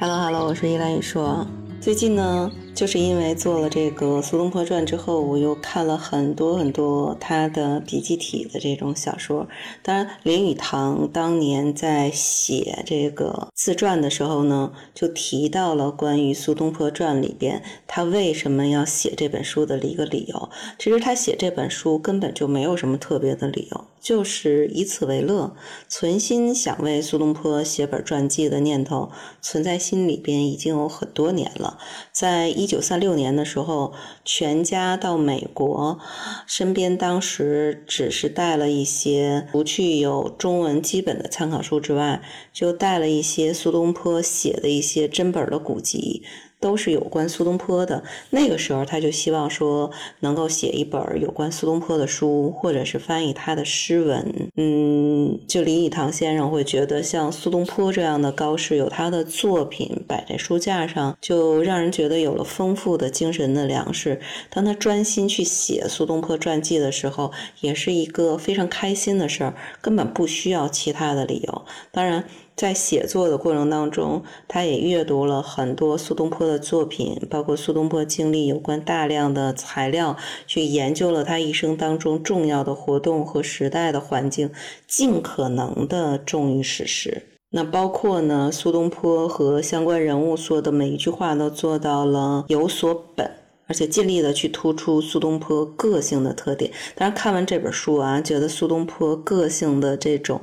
Hello，Hello，我是依兰雨说。最近呢，就是因为做了这个苏东坡传之后，我又看了很多很多他的笔记体的这种小说。当然，林语堂当年在写这个自传的时候呢，就提到了关于苏东坡传里边他为什么要写这本书的一个理由。其实他写这本书根本就没有什么特别的理由，就是以此为乐，存心想为苏东坡写本传记的念头存在心里边已经有很多年了。在一九三六年的时候，全家到美国，身边当时只是带了一些，除去有中文基本的参考书之外，就带了一些苏东坡写的一些真本的古籍。都是有关苏东坡的。那个时候，他就希望说能够写一本有关苏东坡的书，或者是翻译他的诗文。嗯，就林语堂先生会觉得，像苏东坡这样的高士，有他的作品摆在书架上，就让人觉得有了丰富的精神的粮食。当他专心去写苏东坡传记的时候，也是一个非常开心的事儿，根本不需要其他的理由。当然。在写作的过程当中，他也阅读了很多苏东坡的作品，包括苏东坡经历有关大量的材料，去研究了他一生当中重要的活动和时代的环境，尽可能的忠于史实。那包括呢，苏东坡和相关人物说的每一句话都做到了有所本，而且尽力的去突出苏东坡个性的特点。当然，看完这本书啊，觉得苏东坡个性的这种。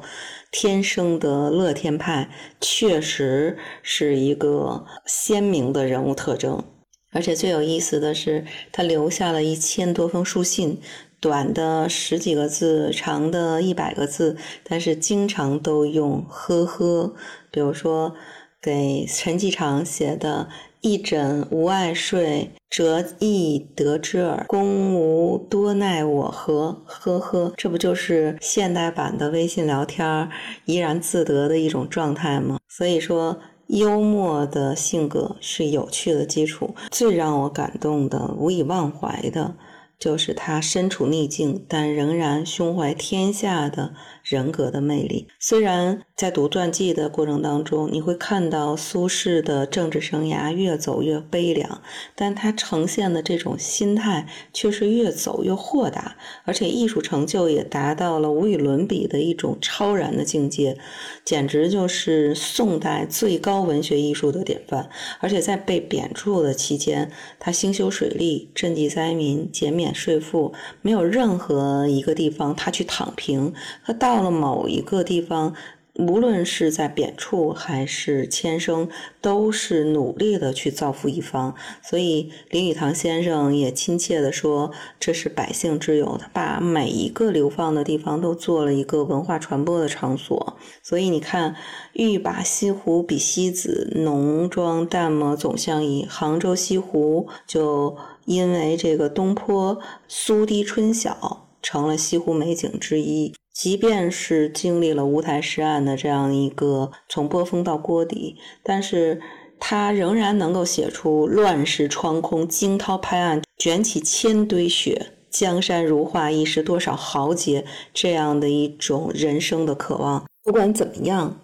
天生的乐天派确实是一个鲜明的人物特征，而且最有意思的是，他留下了一千多封书信，短的十几个字，长的一百个字，但是经常都用“呵呵”，比如说给陈继常写的。一枕无爱睡，折翼得之耳。公无多奈我何？呵呵，这不就是现代版的微信聊天怡然自得的一种状态吗？所以说，幽默的性格是有趣的基础。最让我感动的、无以忘怀的，就是他身处逆境，但仍然胸怀天下的。人格的魅力，虽然在读传记的过程当中，你会看到苏轼的政治生涯越走越悲凉，但他呈现的这种心态却是越走越豁达，而且艺术成就也达到了无与伦比的一种超然的境界，简直就是宋代最高文学艺术的典范。而且在被贬黜的期间，他兴修水利、赈济灾民、减免税赋，没有任何一个地方他去躺平，他到。到了某一个地方，无论是在贬黜还是迁生，都是努力的去造福一方。所以林语堂先生也亲切地说：“这是百姓之友。”他把每一个流放的地方都做了一个文化传播的场所。所以你看，“欲把西湖比西子，浓妆淡抹总相宜。”杭州西湖就因为这个东坡“苏堤春晓”成了西湖美景之一。即便是经历了乌台诗案的这样一个从波峰到锅底，但是他仍然能够写出“乱石穿空，惊涛拍岸，卷起千堆雪，江山如画，一时多少豪杰”这样的一种人生的渴望。不管怎么样，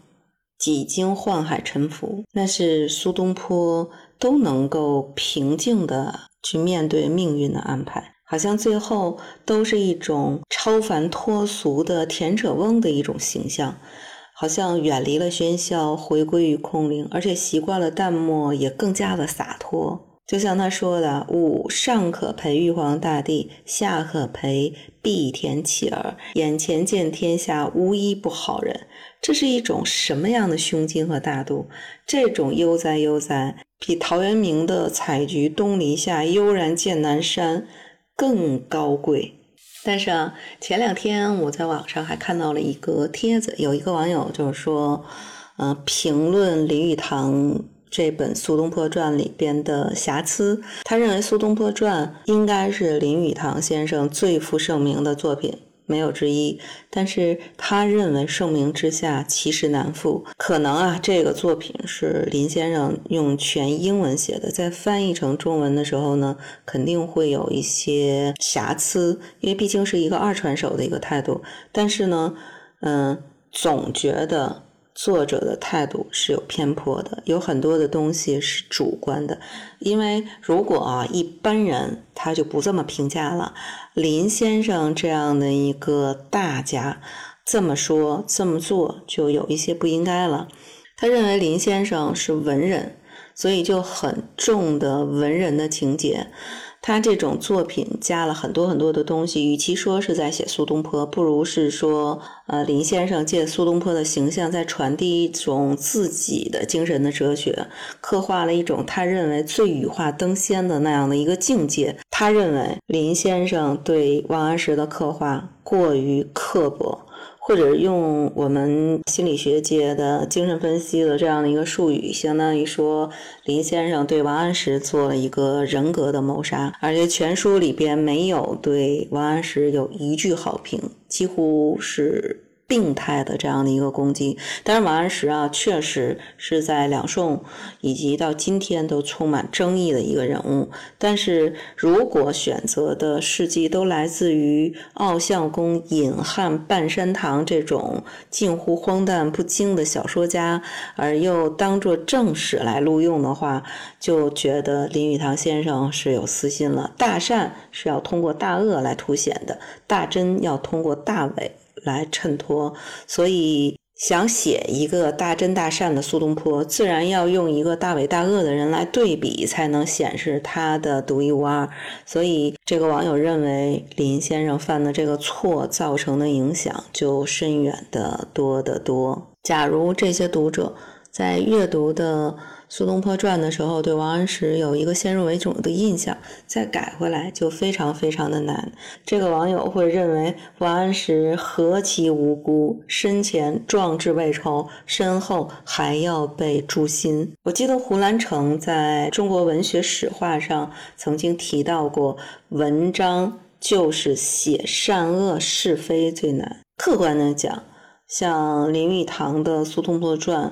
几经宦海沉浮，那是苏东坡都能够平静的去面对命运的安排。好像最后都是一种超凡脱俗的田舍翁的一种形象，好像远离了喧嚣，回归于空灵，而且习惯了淡漠，也更加的洒脱。就像他说的：“吾上可陪玉皇大帝，下可陪碧田乞儿，眼前见天下无一不好人。”这是一种什么样的胸襟和大度？这种悠哉悠哉，比陶渊明的“采菊东篱下，悠然见南山”。更高贵，但是啊，前两天我在网上还看到了一个帖子，有一个网友就是说，呃，评论林语堂这本《苏东坡传》里边的瑕疵，他认为《苏东坡传》应该是林语堂先生最负盛名的作品。没有之一，但是他认为盛名之下其实难副。可能啊，这个作品是林先生用全英文写的，在翻译成中文的时候呢，肯定会有一些瑕疵，因为毕竟是一个二传手的一个态度。但是呢，嗯，总觉得作者的态度是有偏颇的，有很多的东西是主观的。因为如果啊一般人他就不这么评价了，林先生这样的一个大家这么说这么做就有一些不应该了。他认为林先生是文人，所以就很重的文人的情节。他这种作品加了很多很多的东西，与其说是在写苏东坡，不如是说，呃，林先生借苏东坡的形象在传递一种自己的精神的哲学，刻画了一种他认为最羽化登仙的那样的一个境界。他认为林先生对王安石的刻画过于刻薄。或者用我们心理学界的精神分析的这样的一个术语，相当于说林先生对王安石做了一个人格的谋杀，而且全书里边没有对王安石有一句好评，几乎是。病态的这样的一个攻击，但是王安石啊，确实是在两宋以及到今天都充满争议的一个人物。但是如果选择的事迹都来自于奥相公、隐汉、半山堂这种近乎荒诞不经的小说家，而又当做正史来录用的话，就觉得林语堂先生是有私心了。大善是要通过大恶来凸显的，大真要通过大伪。来衬托，所以想写一个大真大善的苏东坡，自然要用一个大伟大恶的人来对比，才能显示他的独一无二。所以，这个网友认为林先生犯的这个错造成的影响就深远的多得多。假如这些读者在阅读的。苏东坡传的时候，对王安石有一个先入为主的印象，再改回来就非常非常的难。这个网友会认为王安石何其无辜，身前壮志未酬，身后还要被诛心。我记得胡兰成在中国文学史话上曾经提到过，文章就是写善恶是非最难。客观的讲，像林语堂的《苏东坡传》。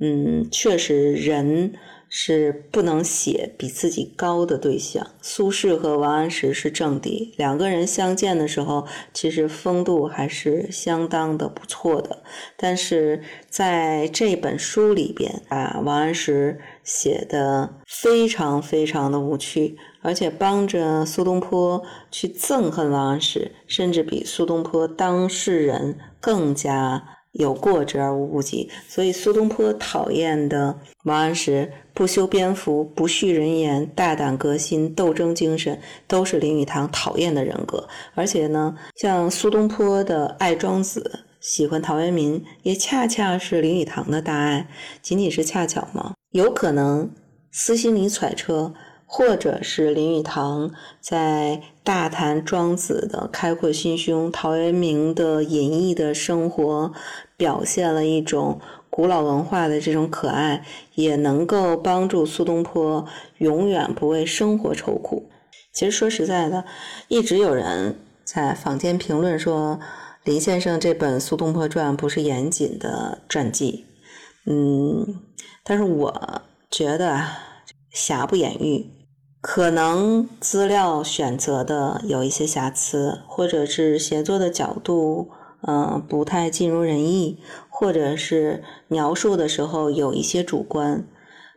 嗯，确实，人是不能写比自己高的对象。苏轼和王安石是正敌，两个人相见的时候，其实风度还是相当的不错的。但是在这本书里边，啊，王安石写的非常非常的无趣，而且帮着苏东坡去憎恨王安石，甚至比苏东坡当事人更加。有过之而无不及，所以苏东坡讨厌的王安石不修边幅、不恤人言、大胆革新、斗争精神，都是林语堂讨厌的人格。而且呢，像苏东坡的爱庄子、喜欢陶渊明，也恰恰是林语堂的大爱。仅仅是恰巧吗？有可能私心里揣测。或者是林语堂在大谈庄子的开阔心胸，陶渊明的隐逸的生活，表现了一种古老文化的这种可爱，也能够帮助苏东坡永远不为生活愁苦。其实说实在的，一直有人在坊间评论说林先生这本《苏东坡传》不是严谨的传记，嗯，但是我觉得瑕不掩瑜。可能资料选择的有一些瑕疵，或者是写作的角度，嗯，不太尽如人意，或者是描述的时候有一些主观。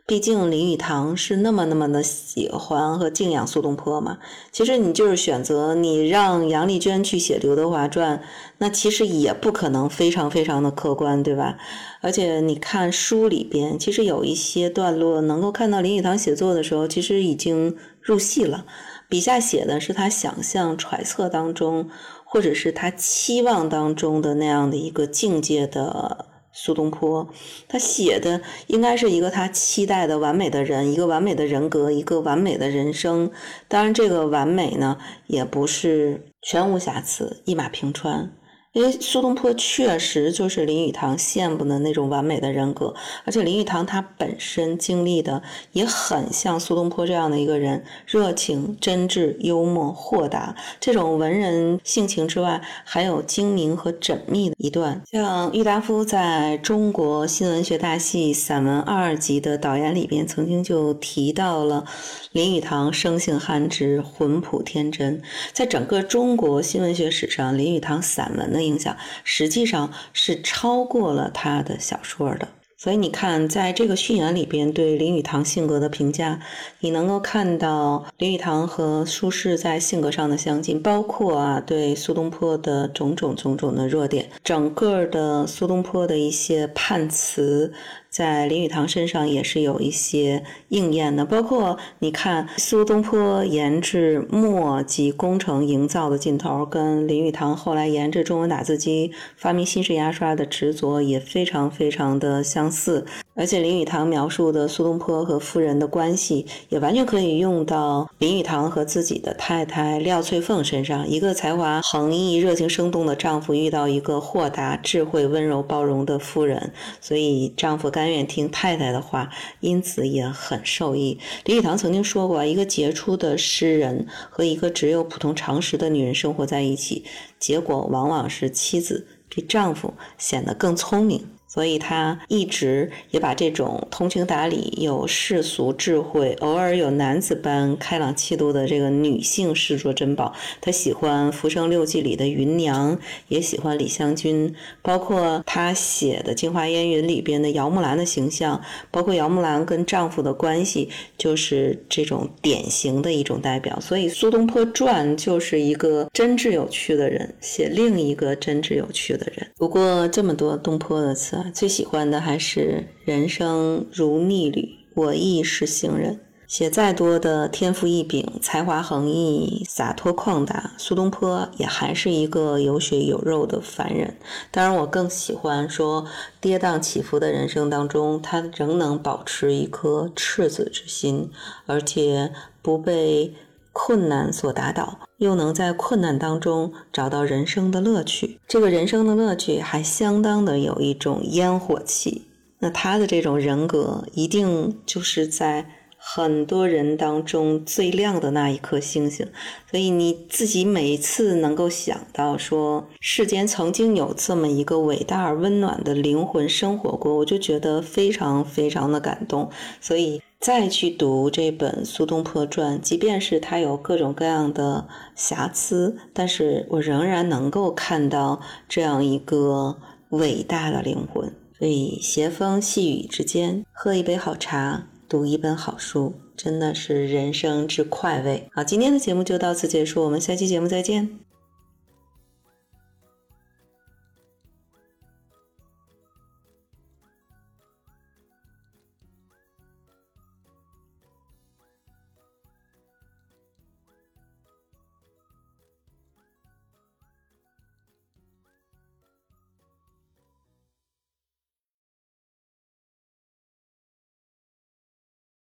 毕竟林语堂是那么那么的喜欢和敬仰苏东坡嘛。其实你就是选择你让杨丽娟去写刘德华传，那其实也不可能非常非常的客观，对吧？而且你看书里边，其实有一些段落能够看到林语堂写作的时候，其实已经入戏了。笔下写的是他想象揣测当中，或者是他期望当中的那样的一个境界的。苏东坡，他写的应该是一个他期待的完美的人，一个完美的人格，一个完美的人生。当然，这个完美呢，也不是全无瑕疵，一马平川。因为苏东坡确实就是林语堂羡慕的那种完美的人格，而且林语堂他本身经历的也很像苏东坡这样的一个人，热情、真挚、幽默、豁达，这种文人性情之外，还有精明和缜密的一段。像郁达夫在中国新文学大系散文二集的导言里边，曾经就提到了林语堂生性憨直，浑朴天真，在整个中国新文学史上，林语堂散文的。影响，实际上是超过了他的小说的。所以你看，在这个序言里边对林语堂性格的评价，你能够看到林语堂和苏轼在性格上的相近，包括啊对苏东坡的种种种种的弱点，整个的苏东坡的一些判词。在林语堂身上也是有一些应验的，包括你看苏东坡研制墨迹工程营造的劲头，跟林语堂后来研制中文打字机、发明新式牙刷的执着也非常非常的相似。而且林语堂描述的苏东坡和夫人的关系，也完全可以用到林语堂和自己的太太廖翠凤身上。一个才华横溢、热情生动的丈夫，遇到一个豁达、智慧、温柔、包容的夫人，所以丈夫甘愿听太太的话，因此也很受益。林语堂曾经说过，一个杰出的诗人和一个只有普通常识的女人生活在一起，结果往往是妻子比丈夫显得更聪明。所以他一直也把这种通情达理、有世俗智慧、偶尔有男子般开朗气度的这个女性视作珍宝。他喜欢《浮生六记》里的芸娘，也喜欢李香君，包括他写的《镜花烟云》里边的姚木兰的形象，包括姚木兰跟丈夫的关系，就是这种典型的一种代表。所以《苏东坡传》就是一个真挚有趣的人写另一个真挚有趣的人。不过这么多东坡的词。最喜欢的还是“人生如逆旅，我亦是行人”。写再多的天赋异禀、才华横溢、洒脱旷达，苏东坡也还是一个有血有肉的凡人。当然，我更喜欢说，跌宕起伏的人生当中，他仍能保持一颗赤子之心，而且不被。困难所打倒，又能在困难当中找到人生的乐趣。这个人生的乐趣还相当的有一种烟火气。那他的这种人格，一定就是在很多人当中最亮的那一颗星星。所以你自己每一次能够想到说，世间曾经有这么一个伟大而温暖的灵魂生活过，我就觉得非常非常的感动。所以。再去读这本《苏东坡传》，即便是它有各种各样的瑕疵，但是我仍然能够看到这样一个伟大的灵魂。所以斜风细雨之间，喝一杯好茶，读一本好书，真的是人生之快慰。好，今天的节目就到此结束，我们下期节目再见。